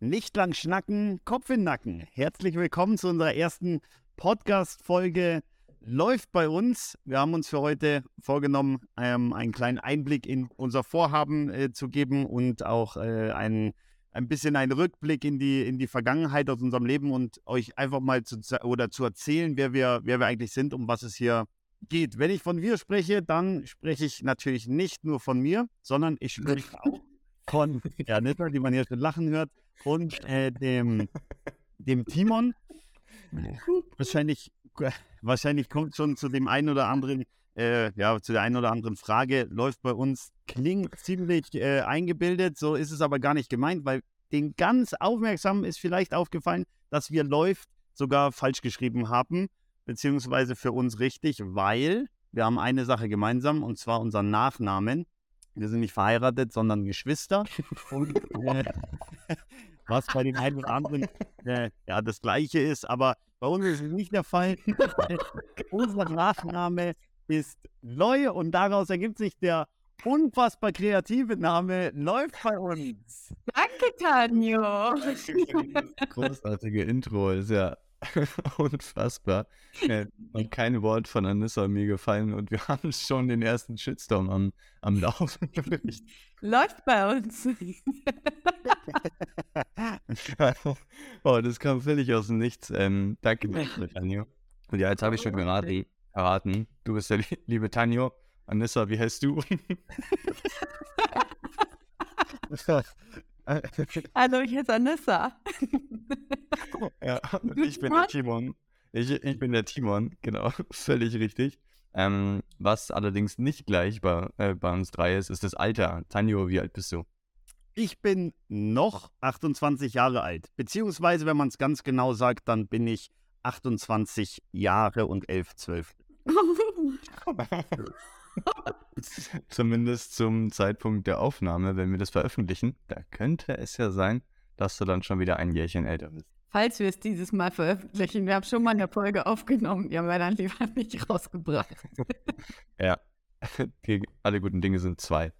Nicht lang schnacken, Kopf in Nacken. Herzlich willkommen zu unserer ersten Podcast-Folge. Läuft bei uns. Wir haben uns für heute vorgenommen, ähm, einen kleinen Einblick in unser Vorhaben äh, zu geben und auch äh, einen, ein bisschen einen Rückblick in die, in die Vergangenheit aus unserem Leben und euch einfach mal zu, oder zu erzählen, wer wir, wer wir eigentlich sind, um was es hier geht. Wenn ich von wir spreche, dann spreche ich natürlich nicht nur von mir, sondern ich spreche auch von Janissa, die man hier schon lachen hört, und äh, dem, dem Timon. Wahrscheinlich, wahrscheinlich kommt schon zu dem einen oder anderen, äh, ja, zu der einen oder anderen Frage, läuft bei uns, klingt ziemlich äh, eingebildet, so ist es aber gar nicht gemeint, weil den ganz Aufmerksamen ist vielleicht aufgefallen, dass wir läuft sogar falsch geschrieben haben, beziehungsweise für uns richtig, weil wir haben eine Sache gemeinsam und zwar unseren Nachnamen. Wir sind nicht verheiratet, sondern Geschwister. Und, äh, was bei den einen oder anderen äh, ja das Gleiche ist, aber bei uns ist es nicht der Fall. Unser Nachname ist Loy und daraus ergibt sich der unfassbar kreative Name Läuft bei uns. Danke, Tanjo. Großartige Intro, ist ja Unfassbar. Ja, kein Wort von Anissa mir gefallen und wir haben schon den ersten Shitstorm am, am Laufen. Läuft bei uns. oh, das kam völlig aus dem Nichts. Ähm, danke, Tanjo. Und ja, jetzt habe ich schon gerade erraten. Du bist der liebe Tanjo. Anissa, wie heißt du? Also ich heiße Anissa. ja, und ich bin der Timon. Ich, ich bin der Timon, genau, völlig richtig. Ähm, was allerdings nicht gleich bei, äh, bei uns drei ist, ist das Alter. Tanjo, wie alt bist du? Ich bin noch 28 Jahre alt. Beziehungsweise, wenn man es ganz genau sagt, dann bin ich 28 Jahre und 11, 12. Zumindest zum Zeitpunkt der Aufnahme, wenn wir das veröffentlichen, da könnte es ja sein, dass du dann schon wieder ein Jährchen älter bist. Falls wir es dieses Mal veröffentlichen, wir haben schon mal eine Folge aufgenommen, die haben wir dann lieber nicht rausgebracht. ja, alle guten Dinge sind zwei.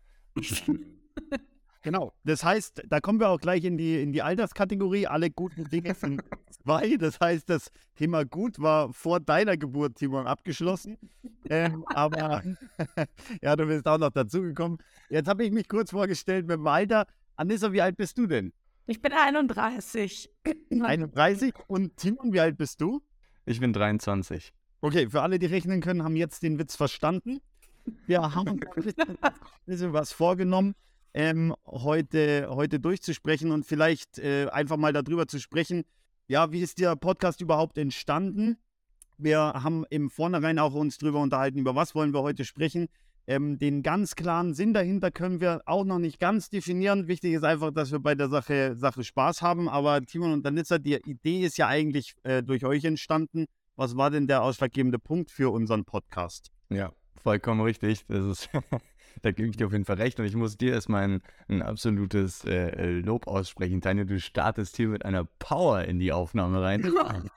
Genau. Das heißt, da kommen wir auch gleich in die, in die Alterskategorie. Alle guten Dinge sind zwei. Das heißt, das Thema gut war vor deiner Geburt, Timon, abgeschlossen. Ähm, aber ja, du bist auch noch dazugekommen. Jetzt habe ich mich kurz vorgestellt mit dem Alter. Anissa, wie alt bist du denn? Ich bin 31. 31. Und Timon, wie alt bist du? Ich bin 23. Okay, für alle, die rechnen können, haben jetzt den Witz verstanden. Wir haben ein bisschen was vorgenommen ähm, heute, heute durchzusprechen und vielleicht äh, einfach mal darüber zu sprechen. Ja, wie ist der Podcast überhaupt entstanden? Wir haben im Vornherein auch uns darüber unterhalten, über was wollen wir heute sprechen. Ähm, den ganz klaren Sinn dahinter können wir auch noch nicht ganz definieren. Wichtig ist einfach, dass wir bei der Sache, Sache Spaß haben. Aber Timon und Danitza, die Idee ist ja eigentlich äh, durch euch entstanden. Was war denn der ausschlaggebende Punkt für unseren Podcast? Ja, vollkommen richtig. Das ist da gebe ich dir auf jeden Fall recht. Und ich muss dir erstmal ein, ein absolutes äh, äh, Lob aussprechen. Tanja, du startest hier mit einer Power in die Aufnahme rein.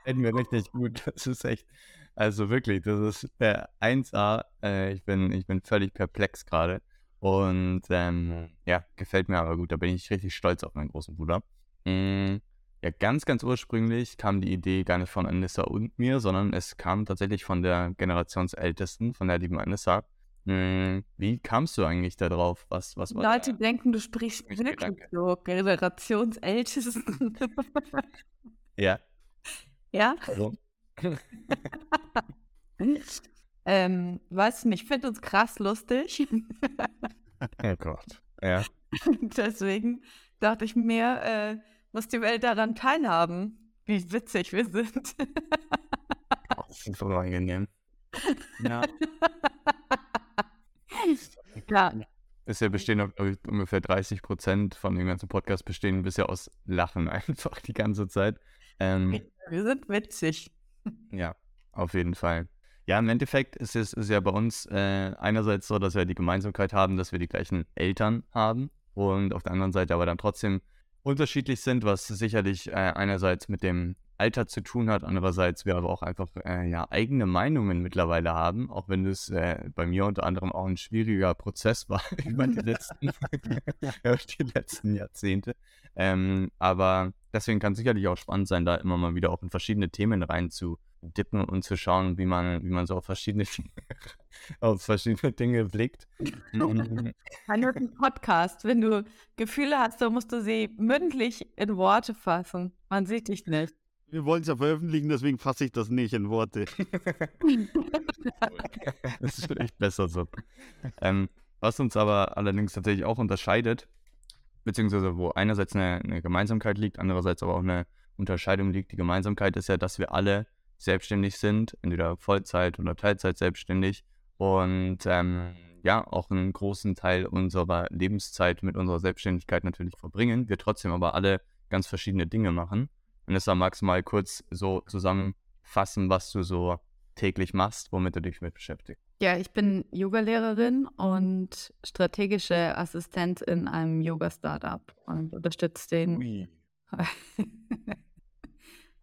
Hätten wir richtig gut. Das ist echt, also wirklich, das ist äh, 1A. Äh, ich, bin, ich bin völlig perplex gerade. Und ähm, ja, gefällt mir aber gut. Da bin ich richtig stolz auf meinen großen Bruder. Mhm. Ja, ganz, ganz ursprünglich kam die Idee gar nicht von Anissa und mir, sondern es kam tatsächlich von der Generationsältesten, von der lieben Anissa. Hm, wie kamst du eigentlich da drauf? Was, was war Leute da? denken, du sprichst wirklich Gedanke. so Generationsältesten. ja. Ja? Also. ähm, weiß nicht, ich finde uns krass lustig. oh Gott. Ja. Deswegen dachte ich mir, äh, muss die Welt daran teilhaben, wie witzig wir sind. das ist voll angenehm. Ja. Ja bestehen ungefähr 30 Prozent von dem ganzen Podcast bestehen bisher aus Lachen einfach die ganze Zeit. Ähm, Wir sind witzig. Ja, auf jeden Fall. Ja, im Endeffekt ist es ist ja bei uns äh, einerseits so, dass wir die Gemeinsamkeit haben, dass wir die gleichen Eltern haben und auf der anderen Seite aber dann trotzdem unterschiedlich sind, was sicherlich äh, einerseits mit dem Alter zu tun hat. Andererseits wir aber auch einfach äh, ja, eigene Meinungen mittlerweile haben, auch wenn es äh, bei mir unter anderem auch ein schwieriger Prozess war über die letzten, die letzten Jahrzehnte. Ähm, aber deswegen kann es sicherlich auch spannend sein, da immer mal wieder auch in verschiedene Themen rein zu dippen und zu schauen, wie man, wie man so auf verschiedene, auf verschiedene Dinge blickt. Ein Podcast. Wenn du Gefühle hast, dann musst du sie mündlich in Worte fassen. Man sieht dich nicht. Wir wollen es ja veröffentlichen, deswegen fasse ich das nicht in Worte. das ist echt besser so. Ähm, was uns aber allerdings tatsächlich auch unterscheidet, beziehungsweise wo einerseits eine, eine Gemeinsamkeit liegt, andererseits aber auch eine Unterscheidung liegt. Die Gemeinsamkeit ist ja, dass wir alle selbstständig sind, entweder Vollzeit oder Teilzeit selbstständig und ähm, ja, auch einen großen Teil unserer Lebenszeit mit unserer Selbstständigkeit natürlich verbringen, wir trotzdem aber alle ganz verschiedene Dinge machen. Und deshalb magst du mal kurz so zusammenfassen, was du so täglich machst, womit du dich mit beschäftigst. Ja, ich bin Yogalehrerin und strategische Assistent in einem Yoga-Startup und unterstütze den,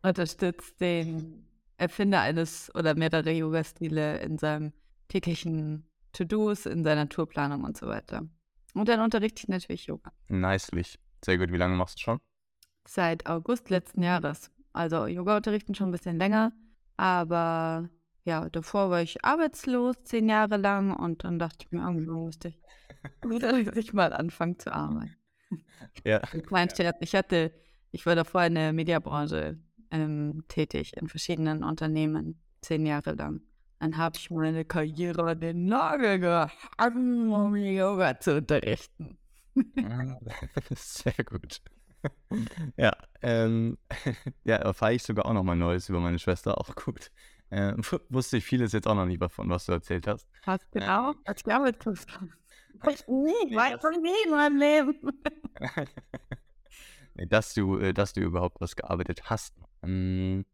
unterstützt den Erfinder eines oder mehrere Yoga-Stile in seinem täglichen To-Dos, in seiner Tourplanung und so weiter. Und dann unterrichte ich natürlich Yoga. Nicely. Sehr gut. Wie lange machst du schon? Seit August letzten Jahres. Also Yoga unterrichten schon ein bisschen länger, aber ja, davor war ich arbeitslos zehn Jahre lang und dann dachte ich mir, irgendwann musste ich ich mal anfangen zu arbeiten. Ja. Mein Scherz, ich hatte, ich war davor in der Mediabranche ähm, tätig, in verschiedenen Unternehmen, zehn Jahre lang. Dann habe ich meine Karriere an den Nagel gehangen, um Yoga zu unterrichten. Sehr gut. Ja, ähm, ja, erfahre ich sogar auch noch mal Neues über meine Schwester, auch gut. Äh, wusste ich vieles jetzt auch noch nicht davon, was du erzählt hast. Was genau? Äh, was damit tust Ich nie, weiß von nie in meinem Leben. dass du, äh, dass du überhaupt was gearbeitet hast. Ähm,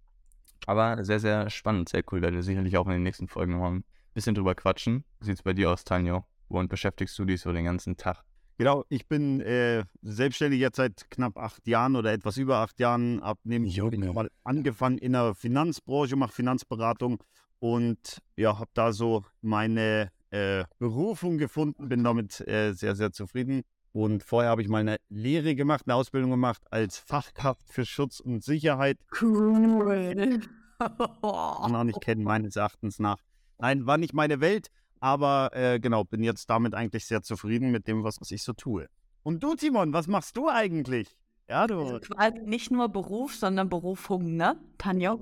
aber sehr, sehr spannend, sehr cool. Werde sicherlich auch in den nächsten Folgen noch ein bisschen drüber quatschen. Wie sieht es bei dir aus, Tanjo? Womit beschäftigst du dich so den ganzen Tag? Genau, ich bin äh, selbstständig jetzt seit knapp acht Jahren oder etwas über acht Jahren. Habe nämlich mal angefangen in der Finanzbranche, mache Finanzberatung und ja, habe da so meine äh, Berufung gefunden, bin damit äh, sehr, sehr zufrieden. Und vorher habe ich mal eine Lehre gemacht, eine Ausbildung gemacht als Fachkraft für Schutz und Sicherheit. Cool. noch nicht kennen, meines Erachtens nach. Nein, war nicht meine Welt, aber äh, genau, bin jetzt damit eigentlich sehr zufrieden mit dem, was, ich so tue. Und du, Timon, was machst du eigentlich? Ja, du. Also quasi nicht nur Beruf, sondern Berufung, ne? Tanja?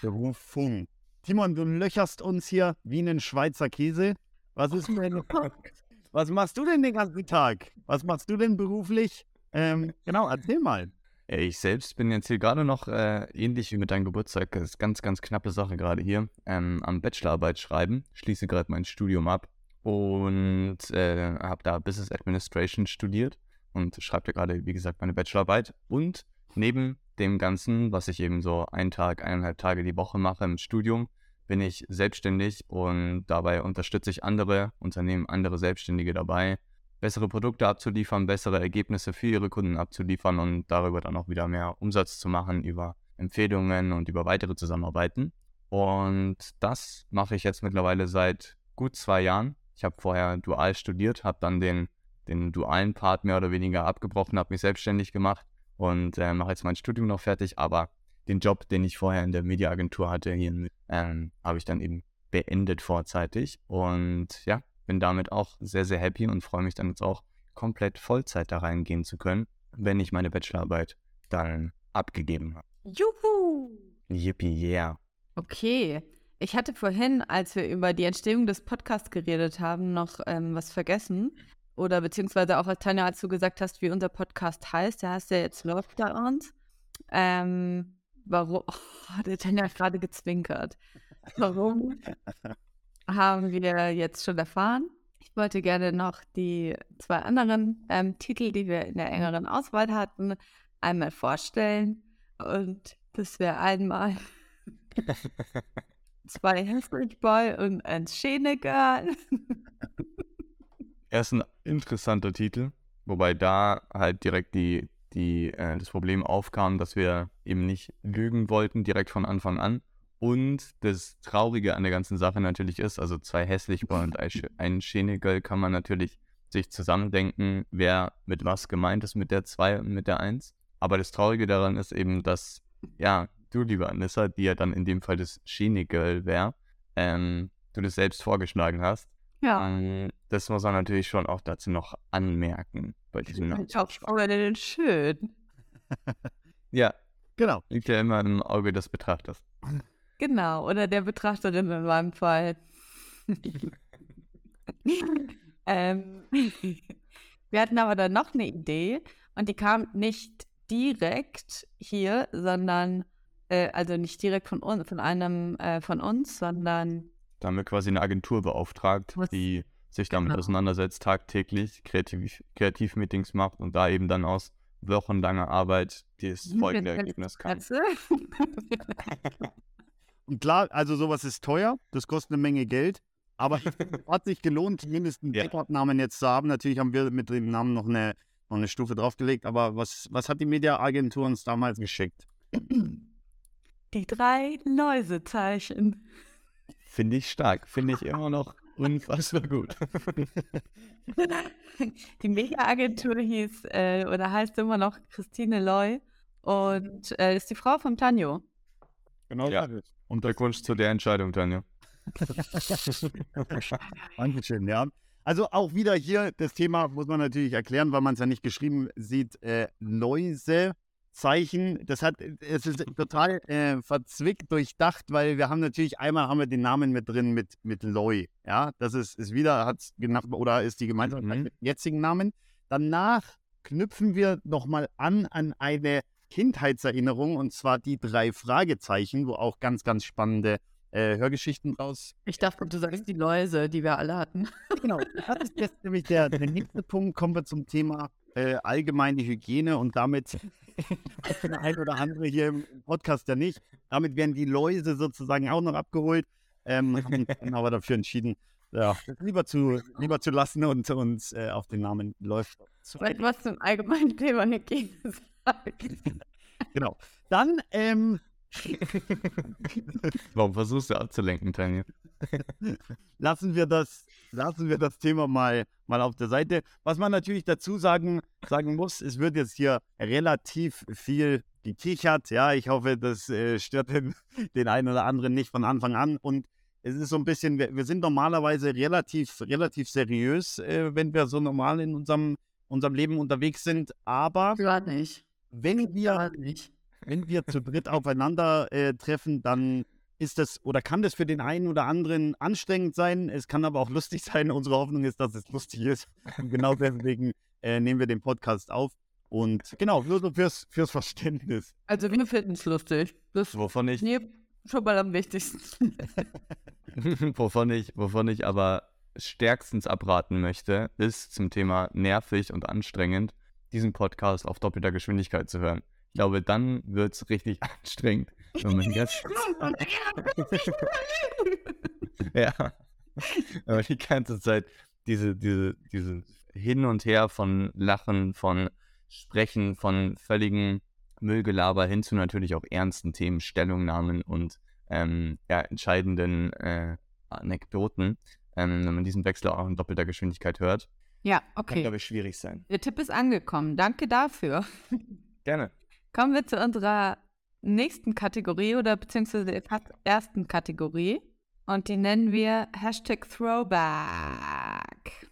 Berufung. Timon, du löcherst uns hier wie einen Schweizer Käse. Was ist denn? was machst du denn den ganzen Tag? Was machst du denn beruflich? Ähm, genau, erzähl mal. Ich selbst bin jetzt hier gerade noch äh, ähnlich wie mit deinem Geburtstag, das ist ganz, ganz knappe Sache gerade hier, ähm, am Bachelorarbeit schreiben, schließe gerade mein Studium ab und äh, habe da Business Administration studiert und schreibe gerade, wie gesagt, meine Bachelorarbeit. Und neben dem Ganzen, was ich eben so einen Tag, eineinhalb Tage die Woche mache im Studium, bin ich selbstständig und dabei unterstütze ich andere Unternehmen, andere Selbstständige dabei, bessere Produkte abzuliefern, bessere Ergebnisse für ihre Kunden abzuliefern und darüber dann auch wieder mehr Umsatz zu machen über Empfehlungen und über weitere Zusammenarbeiten. Und das mache ich jetzt mittlerweile seit gut zwei Jahren. Ich habe vorher dual studiert, habe dann den, den dualen Part mehr oder weniger abgebrochen, habe mich selbstständig gemacht und äh, mache jetzt mein Studium noch fertig. Aber den Job, den ich vorher in der Mediaagentur hatte, hier ähm, habe ich dann eben beendet vorzeitig. Und ja, bin damit auch sehr, sehr happy und freue mich dann jetzt auch komplett Vollzeit da reingehen zu können, wenn ich meine Bachelorarbeit dann abgegeben habe. Juhu! Yippie, yeah. Okay. Ich hatte vorhin, als wir über die Entstehung des Podcasts geredet haben, noch ähm, was vergessen. Oder beziehungsweise auch, als Tanja, als du gesagt hast, wie unser Podcast heißt, der heißt ja jetzt uns. Ähm, warum? Oh, der Tanja hat gerade gezwinkert. Warum haben wir jetzt schon erfahren. Ich wollte gerne noch die zwei anderen ähm, Titel, die wir in der engeren Auswahl hatten, einmal vorstellen. Und das wäre einmal zwei Heffridge Boy und ein Schänegal. Er ist ein interessanter Titel, wobei da halt direkt die, die, äh, das Problem aufkam, dass wir eben nicht lügen wollten direkt von Anfang an, und das Traurige an der ganzen Sache natürlich ist, also zwei hässliche und ein Schenegel kann man natürlich sich zusammendenken, wer mit was gemeint ist mit der 2 und mit der 1. aber das Traurige daran ist eben, dass, ja, du, liebe Anissa, die ja dann in dem Fall das Girl wäre, ähm, du das selbst vorgeschlagen hast. Ja. Ähm, das muss man natürlich schon auch dazu noch anmerken bei diesem Ich auch voll schön. Ja, Genau. liegt ja immer im Auge des Betrachters. Genau, oder der Betrachterin in meinem Fall. ähm, wir hatten aber dann noch eine Idee und die kam nicht direkt hier, sondern, äh, also nicht direkt von uns, von einem äh, von uns, sondern Da haben wir quasi eine Agentur beauftragt, Was- die sich damit Genau. auseinandersetzt, tagtäglich Kreativ Kreativmeetings macht und da eben dann aus wochenlanger Arbeit das folgende Ergebnis kam. Und klar, also sowas ist teuer, das kostet eine Menge Geld, aber es hat sich gelohnt, zumindest einen Ja. Decknamen jetzt zu haben. Natürlich haben wir mit dem Namen noch eine, noch eine Stufe draufgelegt, aber was, was hat die Mediaagentur uns damals geschickt? Die drei Läusezeichen. Finde ich stark, finde ich immer noch unfassbar gut. Die Mega-Agentur hieß äh, oder heißt immer noch Christine Loy und äh, ist die Frau von Tanjo. Genau. Ja. Und Glückwunsch zu der Entscheidung, Tanja. Dankeschön, ja. Also auch wieder hier das Thema muss man natürlich erklären, weil man es ja nicht geschrieben sieht. Äh, Läusezeichen, das hat, es ist total äh, verzwickt durchdacht, weil wir haben natürlich einmal haben wir den Namen mit drin mit, mit Loi. Ja, das ist, ist wieder, hat genannt oder ist die Gemeinsamkeit Mhm. mit dem jetzigen Namen. Danach knüpfen wir nochmal an an eine Kindheitserinnerung und zwar die drei Fragezeichen, wo auch ganz, ganz spannende äh, Hörgeschichten draus Ich dachte, du sagst die Läuse, die wir alle hatten. Genau, das ist jetzt nämlich der, der nächste Punkt. Kommen wir zum Thema äh, allgemeine Hygiene und damit der ein oder andere hier im Podcast ja nicht. Damit werden die Läuse sozusagen auch noch abgeholt. Ähm, haben uns aber dafür entschieden, ja, das lieber zu, lieber zu lassen und uns äh, auf den Namen läuft. zu Vielleicht was zum allgemeinen Thema Hygiene sagen. Genau. Dann, ähm, Warum versuchst du abzulenken, Tanja? lassen wir das, lassen wir das Thema mal, mal auf der Seite. Was man natürlich dazu sagen, sagen muss, es wird jetzt hier relativ viel gekichert. Ja, ich hoffe, das äh, stört den, den einen oder anderen nicht von Anfang an. Und es ist so ein bisschen, wir, wir sind normalerweise relativ, relativ seriös, äh, wenn wir so normal in unserem, unserem Leben unterwegs sind. Aber Gerade nicht. Wenn wir nicht. wenn wir zu dritt aufeinander äh, treffen, dann ist das oder kann das für den einen oder anderen anstrengend sein. Es kann aber auch lustig sein. Unsere Hoffnung ist, dass es lustig ist. Und genau deswegen äh, nehmen wir den Podcast auf. Und genau, nur so fürs, fürs Verständnis. Also wir finden es lustig. Das Wovon ich, ist mir schon mal am wichtigsten. wovon ich, wovon ich aber stärkstens abraten möchte, ist zum Thema nervig und anstrengend, diesen Podcast auf doppelter Geschwindigkeit zu hören. Ich glaube, dann wird es richtig anstrengend. Wenn man jetzt, ja, aber die ganze Zeit diese, diese, diese Hin und Her von Lachen, von Sprechen, von völligen Müllgelaber hin zu natürlich auch ernsten Themen, Stellungnahmen und ähm, ja, entscheidenden äh, Anekdoten, ähm, wenn man diesen Wechsel auch in doppelter Geschwindigkeit hört, Ja, kann, okay. glaube ich, schwierig sein. Der Tipp ist angekommen. Danke dafür. Gerne. Kommen wir zu unserer nächsten Kategorie oder beziehungsweise der ersten Kategorie. Und die nennen wir Hashtag Throwback.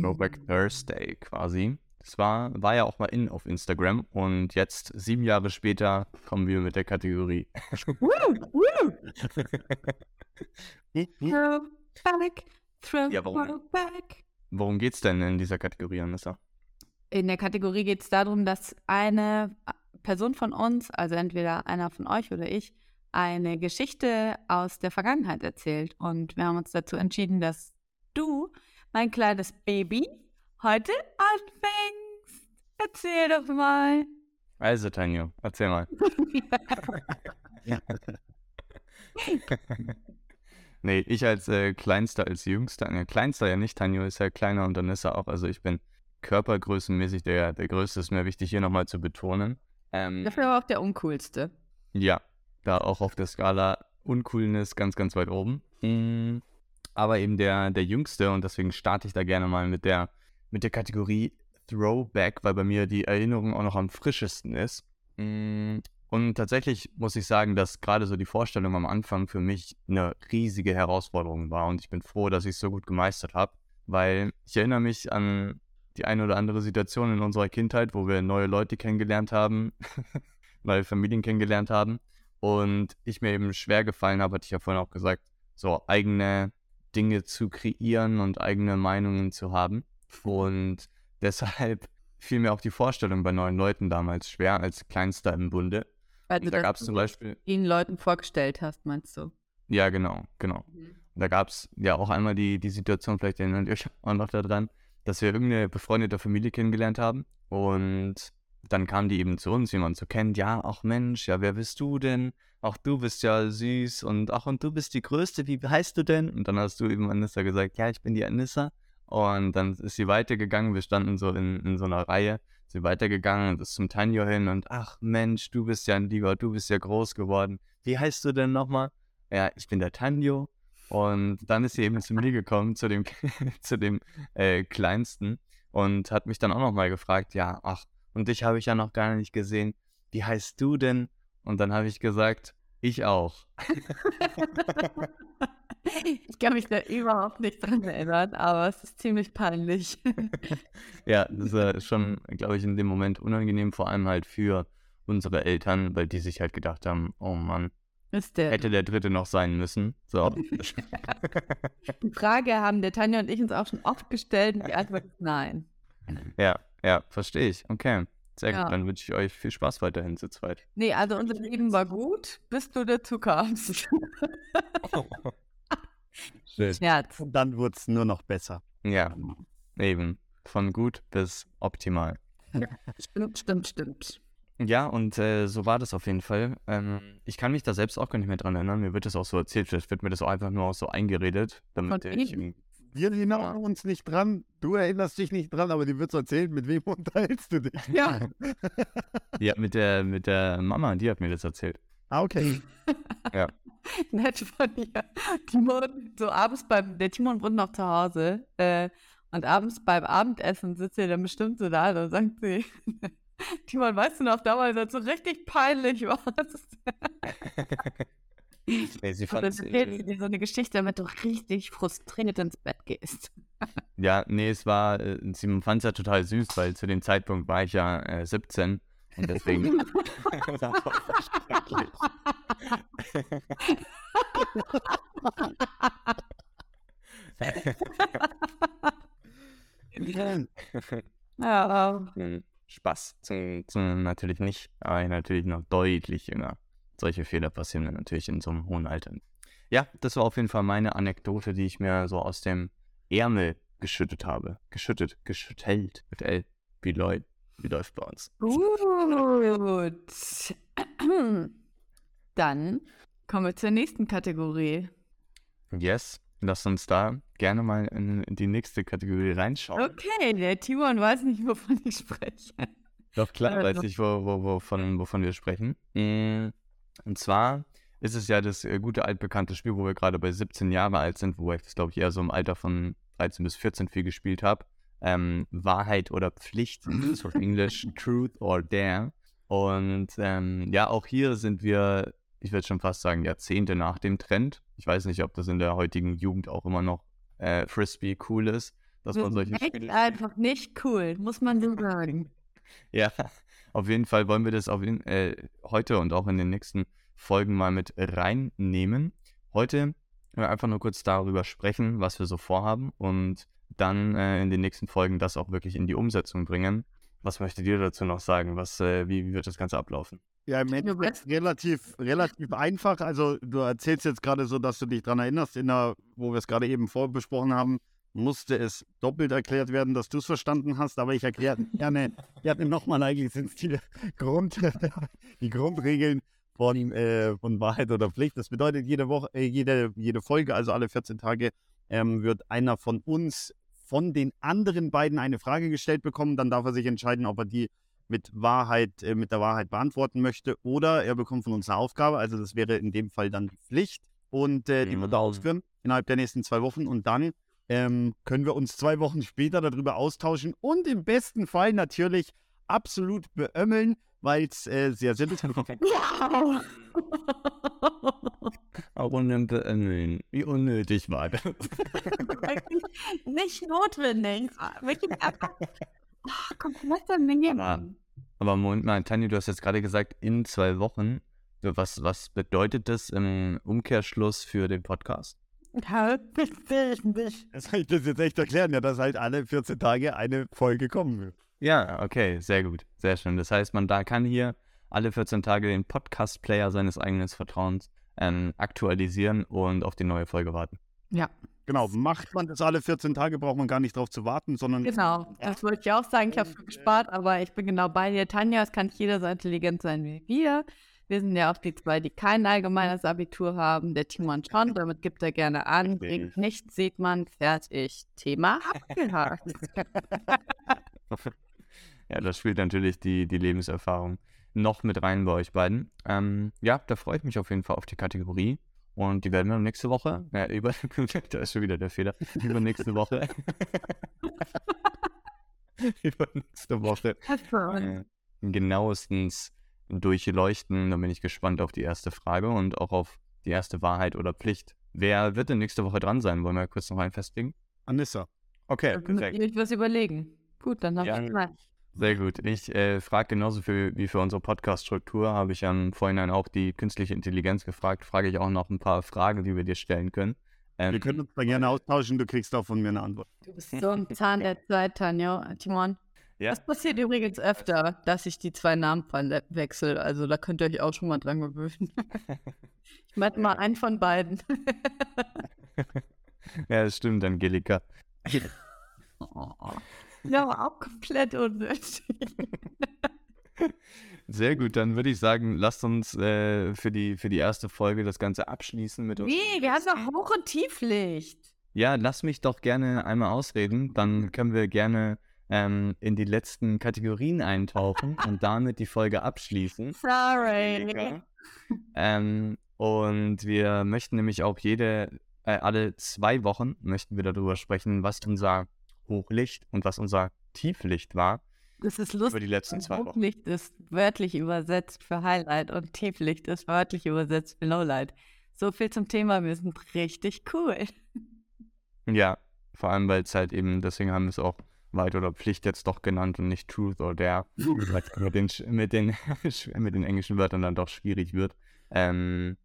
Throwback Thursday quasi. Das war, war ja auch mal in auf Instagram und jetzt, sieben Jahre später, kommen wir mit der Kategorie. Throwback, Ja, warum? Throwback. Worum geht's denn in dieser Kategorie, Anissa? In der Kategorie geht es darum, dass eine Person von uns, also entweder einer von euch oder ich, eine Geschichte aus der Vergangenheit erzählt. Und wir haben uns dazu entschieden, dass du, mein kleines Baby, heute anfängst. Erzähl doch mal. Also, Tanja, erzähl mal. Nee, ich als äh, Kleinster, als Jüngster, ne, Kleinster ja nicht, Tanjo ist ja kleiner und Anissa auch, also ich bin körpergrößenmäßig der, der Größte, ist mir wichtig hier nochmal zu betonen. Ähm, Dafür aber auch der uncoolste. ja, da auch auf der Skala Uncoolness ganz, ganz weit oben. Mm, aber eben der, der Jüngste und deswegen starte ich da gerne mal mit der, mit der Kategorie Throwback, weil bei mir die Erinnerung auch noch am frischesten ist. Mm, Und tatsächlich muss ich sagen, dass gerade so die Vorstellung am Anfang für mich eine riesige Herausforderung war und ich bin froh, dass ich es so gut gemeistert habe, weil ich erinnere mich an die eine oder andere Situation in unserer Kindheit, wo wir neue Leute kennengelernt haben, neue Familien kennengelernt haben und ich mir eben schwer gefallen habe, hatte ich ja vorhin auch gesagt, so eigene Dinge zu kreieren und eigene Meinungen zu haben. Und deshalb fiel mir auch die Vorstellung bei neuen Leuten damals schwer, als Kleinster im Bunde. Weil da gab es zum Beispiel, ihnen Leuten vorgestellt hast, meinst du? ja genau, genau. Da gab es ja auch einmal die, die Situation, vielleicht erinnert ihr euch auch noch daran, dass wir irgendeine befreundete Familie kennengelernt haben und dann kam die eben zu uns, wie man so kennt, ja, ach Mensch, ja, wer bist du denn? Ach, du bist ja süß und ach, und du bist die Größte, wie heißt du denn? Und dann hast du eben Anissa gesagt, ja, ich bin die Anissa. Und dann ist sie weitergegangen, wir standen so in, in so einer Reihe, sie weitergegangen und ist zum Tanjo hin und ach Mensch, du bist ja ein Lieber, du bist ja groß geworden. Wie heißt du denn nochmal? Ja, ich bin der Tanjo. Und dann ist sie eben zu mir gekommen, zu dem, zu dem äh, Kleinsten und hat mich dann auch nochmal gefragt, ja, ach, und dich habe ich ja noch gar nicht gesehen. Wie heißt du denn? Und dann habe ich gesagt, ich auch. Ich kann mich da überhaupt nicht dran erinnern, aber es ist ziemlich peinlich. Ja, das ist schon, glaube ich, in dem Moment unangenehm, vor allem halt für unsere Eltern, weil die sich halt gedacht haben, oh Mann, der. hätte der Dritte noch sein müssen. So. Die Frage haben der Tanja und ich uns auch schon oft gestellt und die Antwort ist nein. ja, ja, verstehe ich. Okay, sehr Ja. gut. Dann wünsche ich euch viel Spaß weiterhin zu zweit. Nee, also unser Leben war gut, bis du dazu kamst. Schön. Scherz. Und dann wurde es nur noch besser. Ja, eben. Von gut bis optimal. Stimmt, stimmt, stimmt. Ja, und äh, so war das auf jeden Fall. Ähm, ich kann mich da selbst auch gar nicht mehr dran erinnern. Mir wird das auch so erzählt. Vielleicht wird mir das auch einfach nur auch so eingeredet, damit Von ich. wem? Wir erinnern uns nicht dran, du erinnerst dich nicht dran, aber die wird so erzählt, mit wem unterhältst du dich? Ja. Ja, mit der, mit der Mama, die hat mir das erzählt. Ah, okay. Nett von dir. Timon, so abends beim, der Timon wohnt noch zu Hause, äh, und abends beim Abendessen sitzt er dann bestimmt so da und sagt sie, Timon, weißt du noch damals, als so richtig peinlich warst? nee, sie fand sie dir so eine Geschichte, damit du richtig frustriert ins Bett gehst. Ja, nee, es war, äh, sie fand es ja total süß, weil zu dem Zeitpunkt war ich ja äh, 17 und deswegen. Ja, Hm, Spaß. Zum, zum natürlich nicht, aber natürlich noch deutlich jünger. Solche Fehler passieren dann natürlich in so einem hohen Alter. Ja, das war auf jeden Fall meine Anekdote, die ich mir so aus dem Ärmel geschüttet habe. Geschüttet, geschüttelt mit L. Wie, läu wie läuft bei uns? Gut. Dann kommen wir zur nächsten Kategorie. Yes, lass uns da gerne mal in, die nächste Kategorie reinschauen. Okay, der Timon weiß nicht, wovon ich spreche. Doch klar, weiß ich, wo, wo, wovon, wovon wir sprechen. Mm, Und zwar ist es ja das äh, gute altbekannte Spiel, wo wir gerade bei 17 Jahre alt sind, wo ich das, glaube ich, eher so im Alter von 13 bis 14 viel gespielt habe. Ähm, Wahrheit oder Pflicht, so Englisch, Truth or Dare. Und ähm, ja, auch hier sind wir, ich würde schon fast sagen, Jahrzehnte nach dem Trend. Ich weiß nicht, ob das in der heutigen Jugend auch immer noch äh, Frisbee cool ist, dass man solche Echt Spiele einfach nicht cool, muss man so sagen. ja, auf jeden Fall wollen wir das auf äh, heute und auch in den nächsten Folgen mal mit reinnehmen. Heute wollen wir einfach nur kurz darüber sprechen, was wir so vorhaben und dann äh, in den nächsten Folgen das auch wirklich in die Umsetzung bringen. Was möchtet ihr dazu noch sagen? Was, äh, wie, wie wird das Ganze ablaufen? Ja, im Endeffekt relativ, relativ einfach. Also du erzählst jetzt gerade so, dass du dich daran erinnerst, in der, wo wir es gerade eben vorbesprochen haben, musste es doppelt erklärt werden, dass du es verstanden hast, aber ich erkläre gerne, gerne nochmal, eigentlich sind es die, Grund, die Grundregeln von, äh, von Wahrheit oder Pflicht. Das bedeutet, jede Woche, äh, jede, jede Folge, also alle 14 Tage, ähm, wird einer von uns von den anderen beiden eine Frage gestellt bekommen. Dann darf er sich entscheiden, ob er die mit Wahrheit, äh, mit der Wahrheit beantworten möchte oder er bekommt von uns eine Aufgabe. Also das wäre in dem Fall dann die Pflicht und äh, die wird er Mhm. ausführen innerhalb der nächsten zwei Wochen und dann ähm, können wir uns zwei Wochen später darüber austauschen und im besten Fall natürlich absolut beömmeln, weil es äh, sehr, sehr Ja. Auch beömmeln. Wie unnötig war das? Nicht notwendig. Einfach oh, komplett daneben. Aber- Aber Moment mal, Tanja, du hast jetzt gerade gesagt, in zwei Wochen. Was, was bedeutet das im Umkehrschluss für den Podcast? Ja, verstehe ich nicht. Soll ich das jetzt echt erklären? Ja, dass halt alle 14 Tage eine Folge kommen wird. Ja, okay, sehr gut, sehr schön. Das heißt, man da kann hier alle 14 Tage den Podcast-Player seines eigenen Vertrauens ähm, aktualisieren und auf die neue Folge warten. Ja, Genau, macht man das alle 14 Tage, braucht man gar nicht drauf zu warten, sondern genau. Das wollte ich auch sagen. Ich habe gespart, aber ich bin genau bei dir. Tanja, es kann nicht jeder so intelligent sein wie wir. Wir sind ja auch die zwei, die kein allgemeines Abitur haben. Der Timon schon, damit gibt er gerne an. Bringt nichts, sieht man, fertig. Thema abgehakt. ja, das spielt natürlich die, die Lebenserfahrung noch mit rein bei euch beiden. Ähm, ja, da freue ich mich auf jeden Fall auf die Kategorie. Und die werden wir nächste Woche, ja, über, da ist schon wieder der Fehler, übernächste Woche. übernächste Woche äh, genauestens durchleuchten. Da bin ich gespannt auf die erste Frage und auch auf die erste Wahrheit oder Pflicht. Wer wird denn nächste Woche dran sein? Wollen wir kurz noch einen festlegen? Anissa. Okay, ihr euch was überlegen. Gut, dann habe Ja. ich zwei. Sehr gut. Ich äh, frage genauso für, wie für unsere Podcast-Struktur, habe ich am Vorhinein auch die künstliche Intelligenz gefragt, frage ich auch noch ein paar Fragen, die wir dir stellen können. Ähm, Wir können uns da gerne austauschen, du kriegst auch von mir eine Antwort. Du bist so ein Zahn der Zeit, Tanja. Timon. Ja. Das passiert übrigens öfter, dass ich die zwei Namen wechsle. Also da könnt ihr euch auch schon mal dran gewöhnen. ich meine mal einen von beiden. ja, das stimmt, Angelika. ja, aber auch komplett unnötig. Sehr gut, dann würde ich sagen, lasst uns äh, für, die, für die erste Folge das Ganze abschließen mit uns. Nee, wir haben noch Hoch- und Tieflicht. Ja, lass mich doch gerne einmal ausreden, dann können wir gerne ähm, in die letzten Kategorien eintauchen und damit die Folge abschließen. Sorry. Ähm, und wir möchten nämlich auch jede, äh, alle zwei Wochen möchten wir darüber sprechen, was unser Hochlicht und was unser Tieflicht war Das ist über lustig. die letzten zwei Wochen. Hochlicht ist wörtlich übersetzt für Highlight und Tieflicht ist wörtlich übersetzt für Lowlight. So viel zum Thema, wir sind richtig cool. Ja, vor allem, weil es halt eben, deswegen haben wir es auch Wahrheit oder Pflicht jetzt doch genannt und nicht Truth or Dare, weil es mit den, mit, den, mit den englischen Wörtern dann doch schwierig wird. Ähm,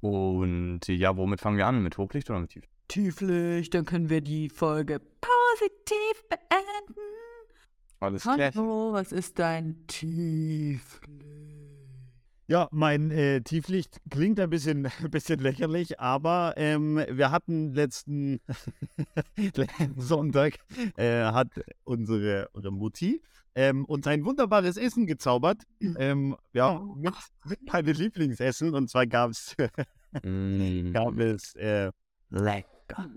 und ja, womit fangen wir an? Mit Hochlicht oder mit Tieflicht? Tieflicht, dann können wir die Folge positiv beenden. Alles klar. Hallo, was ist dein Tieflicht? Ja, mein äh, Tieflicht klingt ein bisschen, ein bisschen lächerlich, aber ähm, wir hatten letzten, Sonntag, äh, hat unsere, unsere Mutti ähm, uns ein wunderbares Essen gezaubert. Ähm, ja, Oh. mit, mit meinem Lieblingsessen. Und zwar gab es, Mm. gab es äh, Lecker.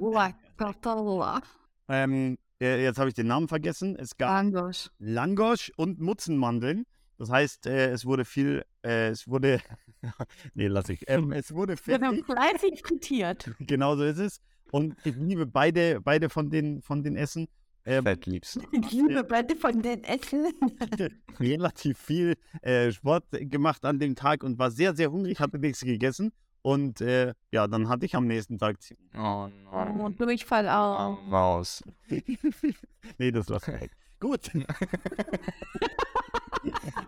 ähm, äh, jetzt habe ich den Namen vergessen. Es gab Angosch. Langosch und Mutzenmandeln. Das heißt, äh, es wurde viel, äh, es wurde, nee, lass ich, ähm, es wurde Wir haben fleißig frittiert. genau so ist es. Und ich liebe beide, beide von den, von den Essen. Ähm, Fett liebst. Ich liebe beide von den Essen. relativ viel äh, Sport gemacht an dem Tag und war sehr, sehr hungrig, hatte nichts gegessen. Und äh, ja, dann hatte ich am nächsten Tag. Oh nein. Und Durchfall auch. Oh, Maus. nee, das war weg. Gut.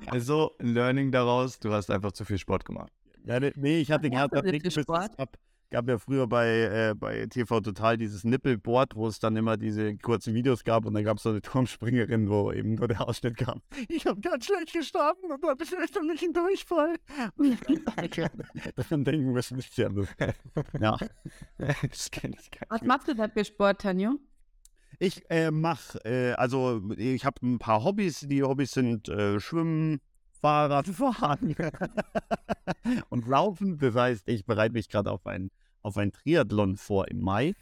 Also, Learning daraus, du hast einfach zu viel Sport gemacht. Ja, ne- nee, ich hatte Was gerade denn für Sport? Es gab, gab ja früher bei, äh, bei TV Total dieses Nippelboard, wo es dann immer diese kurzen Videos gab und dann gab es so eine Turmspringerin, wo eben nur der Ausschnitt kam. Ich habe ganz schlecht geschlafen und hatte fürchterlichen Durchfall. Daran denken müssen nicht ja. ja. das kenne ich gar Was nicht. machst du da für Sport, Tanjo? Ich äh, mache, äh, also ich habe ein paar Hobbys. Die Hobbys sind äh, Schwimmen, Fahrradfahren und Laufen. Das heißt, ich bereite mich gerade auf ein, auf ein Triathlon vor im Mai.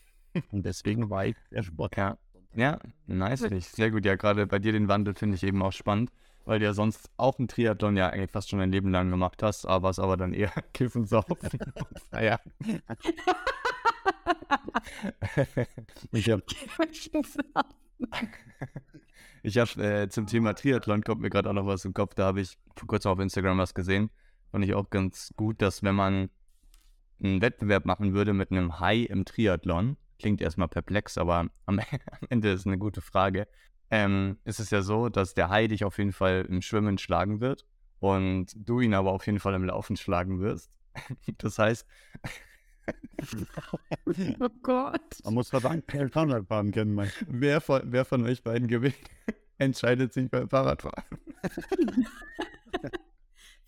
Und deswegen war ich der Sport. Ja. Ja, nice. Sehr gut. Ja, gerade bei dir den Wandel finde ich eben auch spannend, weil du ja sonst auch einen Triathlon ja eigentlich fast schon ein Leben lang gemacht hast, aber es aber dann eher Kiffen, Saufen. naja. ich habe ich hab, äh, zum Thema Triathlon kommt mir gerade auch noch was im Kopf. Da habe ich vor kurzem auf Instagram was gesehen. Fand ich auch ganz gut, dass wenn man einen Wettbewerb machen würde mit einem Hai im Triathlon, klingt erstmal perplex, aber am, am Ende ist eine gute Frage. Ähm, ist es ja so, dass der Hai dich auf jeden Fall im Schwimmen schlagen wird und du ihn aber auf jeden Fall im Laufen schlagen wirst. Das heißt, Oh Gott. Man muss verdammt kein Fahrradfahren kennen, mein. wer von, wer von euch beiden gewinnt, entscheidet sich beim Fahrradfahren.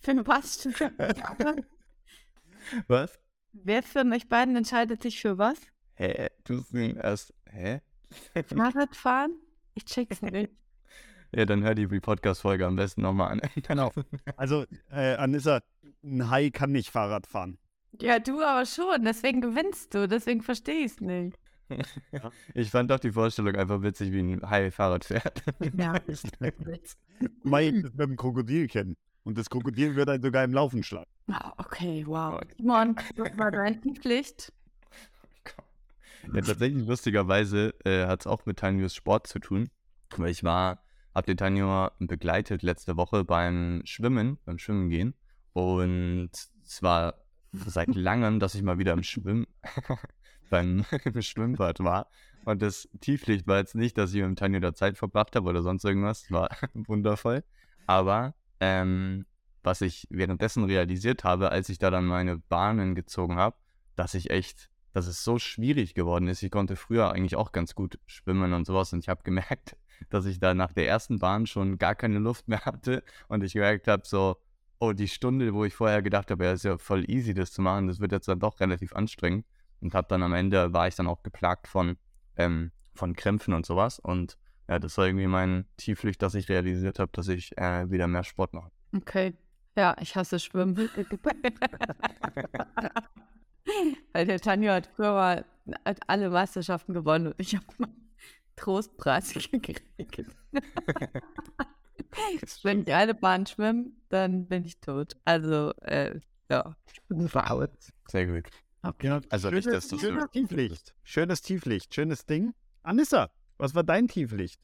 Für was? Was? Wer von euch beiden entscheidet sich für was? Hä? Du hast ihn erst. Hä? Fahrradfahren? Ich check's nicht. Ja, dann hör die Podcast-Folge am besten nochmal an. Genau. Also, äh, Anissa, ein Hai kann nicht Fahrrad fahren. Ja, du aber schon. Deswegen gewinnst du. Deswegen verstehe ich's nicht. Ich fand doch die Vorstellung einfach witzig, wie ein Hai Fahrrad fährt. Ja. Ist mit dem Krokodilchen. Und das Krokodil wird dann sogar im Laufen schlagen. Ah, okay, wow. Simon, das war deine Pflicht. Ja, tatsächlich lustigerweise äh, hat es auch mit Tanjos Sport zu tun. Weil ich war, hab den Tanjo begleitet letzte Woche beim Schwimmen, beim Schwimmen gehen. Und es war seit langem, dass ich mal wieder im Schwimmen, beim im Schwimmbad war. Und das Tieflicht war jetzt nicht, dass ich mit dem Tanjo da Zeit verbracht habe oder sonst irgendwas. War wundervoll. Aber ähm, was ich währenddessen realisiert habe, als ich da dann meine Bahnen gezogen habe, dass ich echt, dass es so schwierig geworden ist. Ich konnte früher eigentlich auch ganz gut schwimmen und sowas und ich habe gemerkt, dass ich da nach der ersten Bahn schon gar keine Luft mehr hatte und ich gemerkt habe, so, oh, die Stunde, wo ich vorher gedacht habe, ja, ist ja voll easy, das zu machen, das wird jetzt dann doch relativ anstrengend und habe dann am Ende, war ich dann auch geplagt von, ähm, von Krämpfen und sowas und ja, das war irgendwie mein Tieflicht, dass ich realisiert habe, dass ich äh, wieder mehr Sport mache. Okay. Ja, ich hasse Schwimmen. Weil der Tanjo hat früher mal hat alle Meisterschaften gewonnen und ich habe mal Trostpreis gekriegt. Wenn ich eine Bahn schwimme, dann bin ich tot. Also, äh, ja. Ich bin verhaut. Sehr gut. Ja, Also nicht, dass du schönes Tieflicht. Schönes Tieflicht, schönes Ding. Anissa, was war dein Tieflicht?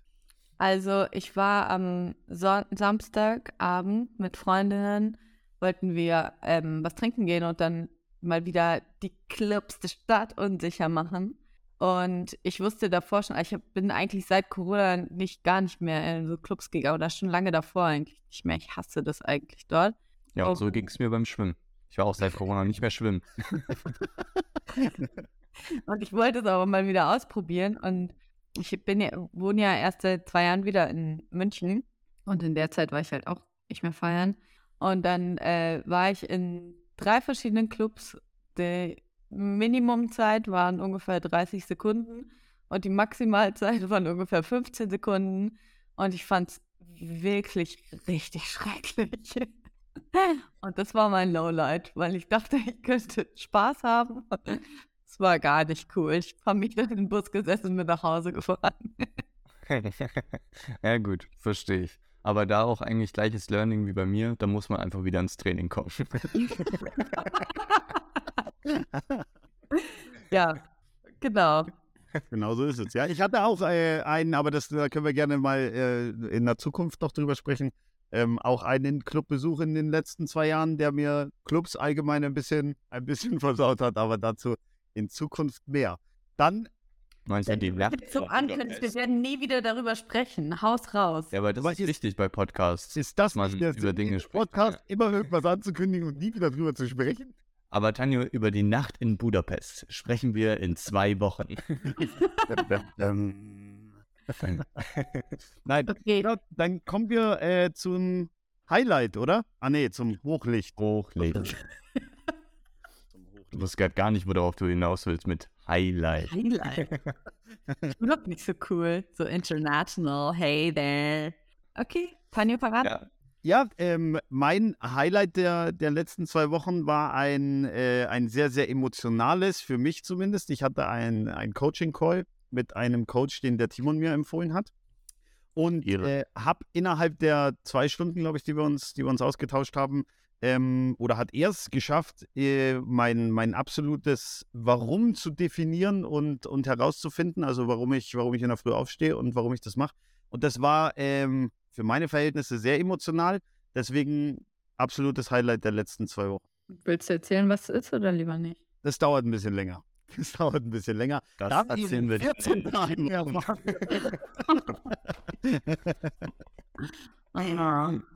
Also, ich war am Son Samstagabend mit Freundinnen, wollten wir ähm, was trinken gehen und dann mal wieder die Clubs der Stadt unsicher machen. Und ich wusste davor schon, ich hab, bin eigentlich seit Corona nicht gar nicht mehr in so Clubs gegangen oder schon lange davor eigentlich nicht mehr. Ich hasse das eigentlich dort. Ja, und so Oh. ging es mir beim Schwimmen. Ich war auch seit Corona nicht mehr schwimmen. Und ich wollte es aber mal wieder ausprobieren. Und ich bin ja, wohne ja erst seit zwei Jahren wieder in München. Und in der Zeit war ich halt auch nicht mehr feiern. Und dann äh, war ich in drei verschiedenen Clubs. Die Minimumzeit waren ungefähr 30 Sekunden und die Maximalzeit waren ungefähr 15 Sekunden. Und ich fand es wirklich richtig schrecklich. Und das war mein Lowlight, weil ich dachte, ich könnte Spaß haben. Es war gar nicht cool. Ich habe mich in den Bus gesessen und bin nach Hause gefahren. ja, gut, verstehe ich. Aber da auch eigentlich gleiches Learning wie bei mir, da muss man einfach wieder ins Training kommen. ja, genau. Genau so ist es. Ja, ich hatte auch äh, einen, aber das da können wir gerne mal äh, in der Zukunft noch drüber sprechen. Ähm, auch einen Clubbesuch in den letzten zwei Jahren, der mir Clubs allgemein ein bisschen, ein bisschen versaut hat, aber dazu in Zukunft mehr. Dann, Meinst du die Nacht? Zum Ankündigen, wir werden nie wieder darüber sprechen. Haus raus. Ja, aber das Aber ist wichtig bei Podcasts. ist das Man über Dinge spricht. Podcast, immer irgendwas anzukündigen und nie wieder drüber zu sprechen? Aber Tanjo, über die Nacht in Budapest sprechen wir in zwei Wochen. Nein, Okay. ja, dann kommen wir äh, zum Highlight, oder? Ah, nee, zum Hochlicht. Hochlegen. Du wusstest gerade gar nicht, worauf du hinaus willst mit Highlight. Highlight. Ich bin doch nicht so cool. So international. Hey there. Okay, Tanja parat? Ja, Ja, ähm, mein Highlight der, der letzten zwei Wochen war ein, äh, ein sehr, sehr emotionales, für mich zumindest. Ich hatte ein, ein Coaching-Call mit einem Coach, den der Timon mir empfohlen hat. Und äh, habe innerhalb der zwei Stunden, glaube ich, die wir uns, die wir uns ausgetauscht haben, ähm, oder hat er es geschafft, äh, mein, mein absolutes Warum zu definieren und, und herauszufinden, also warum ich, warum ich in der Früh aufstehe und warum ich das mache. Und das war ähm, für meine Verhältnisse sehr emotional. Deswegen absolutes Highlight der letzten zwei Wochen. Willst du erzählen, was es ist oder lieber nicht? Das dauert ein bisschen länger. Das dauert ein bisschen länger. Das Da erzählen wir dir. 14 Tage mehr machen.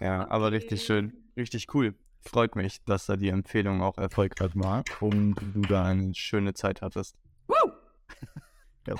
Ja, aber richtig schön. Richtig cool. Freut mich, dass da die Empfehlung auch erfolgreich war und du da eine schöne Zeit hattest.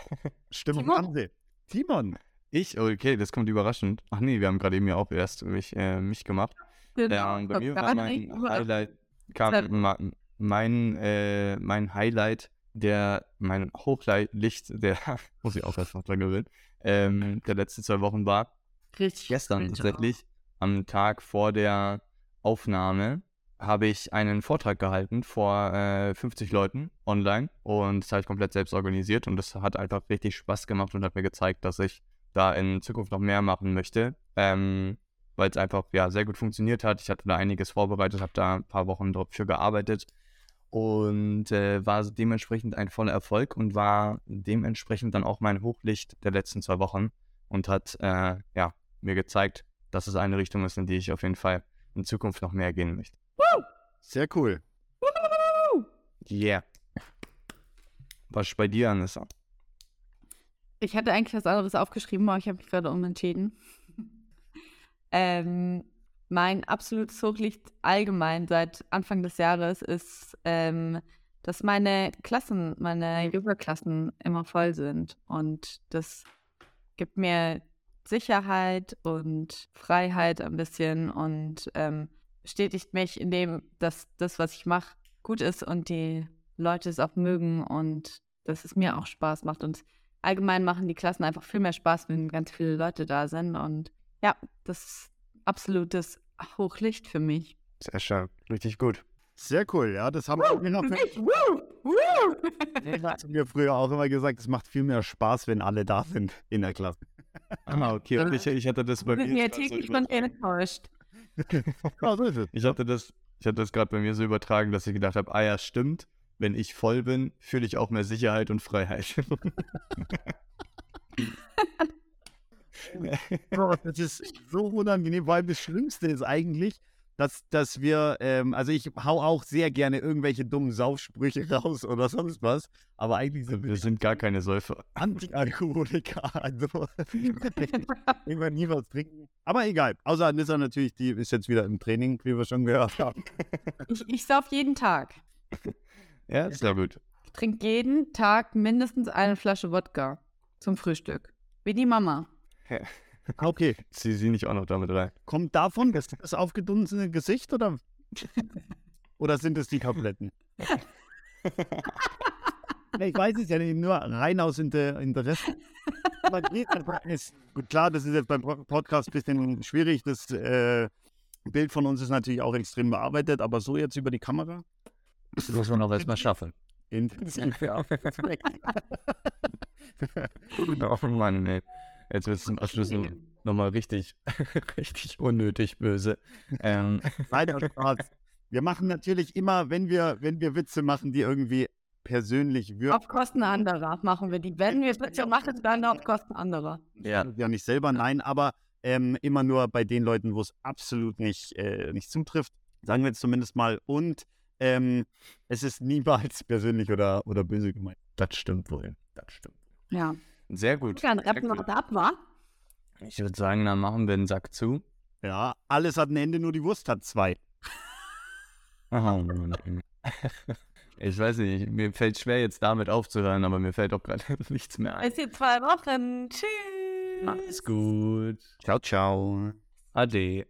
Stimmung Timon. sie. Timon. Ich? Okay, das kommt überraschend. Ach nee, wir haben gerade eben ja auch erst mich, äh, mich gemacht. Ja, und bei mir war mein Highlight, kam, mein, äh, mein Highlight, der, mein Hochlicht, der, muss ich auch erst noch dran gewöhnen, ähm, der letzten zwei Wochen war, Richtig. gestern tatsächlich, am Tag vor der Aufnahme, habe ich einen Vortrag gehalten vor äh, 50 Leuten online und das habe ich komplett selbst organisiert und das hat einfach richtig Spaß gemacht und hat mir gezeigt, dass ich da in Zukunft noch mehr machen möchte, ähm, weil es einfach ja sehr gut funktioniert hat. Ich hatte da einiges vorbereitet, habe da ein paar Wochen dafür gearbeitet und äh, war dementsprechend ein voller Erfolg und war dementsprechend dann auch mein Hochlicht der letzten zwei Wochen und hat äh, ja, mir gezeigt, dass es eine Richtung ist, in die ich auf jeden Fall in Zukunft noch mehr gehen möchte. Sehr cool. Yeah. Was ist bei dir, Anissa? Ich hatte eigentlich was anderes aufgeschrieben, aber ich habe mich gerade umentschieden. ähm, mein absolutes Hochlicht allgemein seit Anfang des Jahres ist, ähm, dass meine Klassen, meine Yoga-Klassen immer voll sind. Und das gibt mir Sicherheit und Freiheit ein bisschen und ähm, bestätigt mich in dem, dass das, was ich mache, gut ist und die Leute es auch mögen und dass es mir auch Spaß macht. Und allgemein machen die Klassen einfach viel mehr Spaß, wenn ganz viele Leute da sind. Und ja, das ist absolutes Hochlicht für mich. Sehr schön. Richtig gut. Sehr cool, ja. Das haben wir mir, haben wir früher auch immer gesagt, es macht viel mehr Spaß, wenn alle da sind in der Klasse. Ah, okay. Und ich, ich hatte das bei Ich bin mir. ja täglich von enttäuscht. Ja, so ist es. Ich hatte das, ich hatte das gerade bei mir so übertragen, dass ich gedacht habe, ah ja, stimmt. Wenn ich voll bin, fühle ich auch mehr Sicherheit und Freiheit. Oh, das ist so unangenehm, weil das Schlimmste ist eigentlich, dass, dass wir, ähm, also ich hau auch sehr gerne irgendwelche dummen Saufsprüche raus oder sonst was, aber eigentlich sind Wir wir sind gar keine Säufer. Anti-Alkoholiker, also immer nie was trinken. Aber egal, außer Anissa natürlich, die ist jetzt wieder im Training, wie wir schon gehört haben. Ich, ich sauf jeden Tag. Ja, ist ja gut. Ich trinke jeden Tag mindestens eine Flasche Wodka zum Frühstück. Wie die Mama. Okay, Zieh sie nicht auch noch damit rein. kommt davon das, das aufgedunsene Gesicht oder, oder sind es die Tabletten? Ich weiß es ja nicht, nur rein aus Inter Interesse. Gut, klar, das ist jetzt beim Podcast ein bisschen schwierig. Das äh, Bild von uns ist natürlich auch extrem bearbeitet, aber so jetzt über die Kamera. Das muss man auch erstmal schaffen. Intensiv, ja. Oh Mann, ey. Jetzt wird es zum Abschluss nochmal richtig, richtig unnötig böse. Ähm, Spaß. Wir machen natürlich immer, wenn wir, wenn wir Witze machen, die irgendwie persönlich wirken. Auf Kosten anderer machen wir die. Wenn wir es Witze machen, dann auf Kosten anderer. ja, ja nicht selber, nein, aber ähm, immer nur bei den Leuten, wo es absolut nicht, äh, nicht zutrifft. Sagen wir jetzt zumindest mal. Und ähm, es ist niemals persönlich oder, oder böse gemeint. das stimmt wohl. Das stimmt. Ja. Sehr gut. Dann rappen wir ab, wa? Ich würde sagen, dann machen wir den Sack zu. Ja, alles hat ein Ende, nur die Wurst hat zwei. Oh. Ich weiß nicht, mir fällt schwer jetzt damit aufzuhören, aber mir fällt auch gerade nichts mehr ein. Bis in zwei Wochen. Tschüss. Mach's gut. Ciao, ciao. Ade.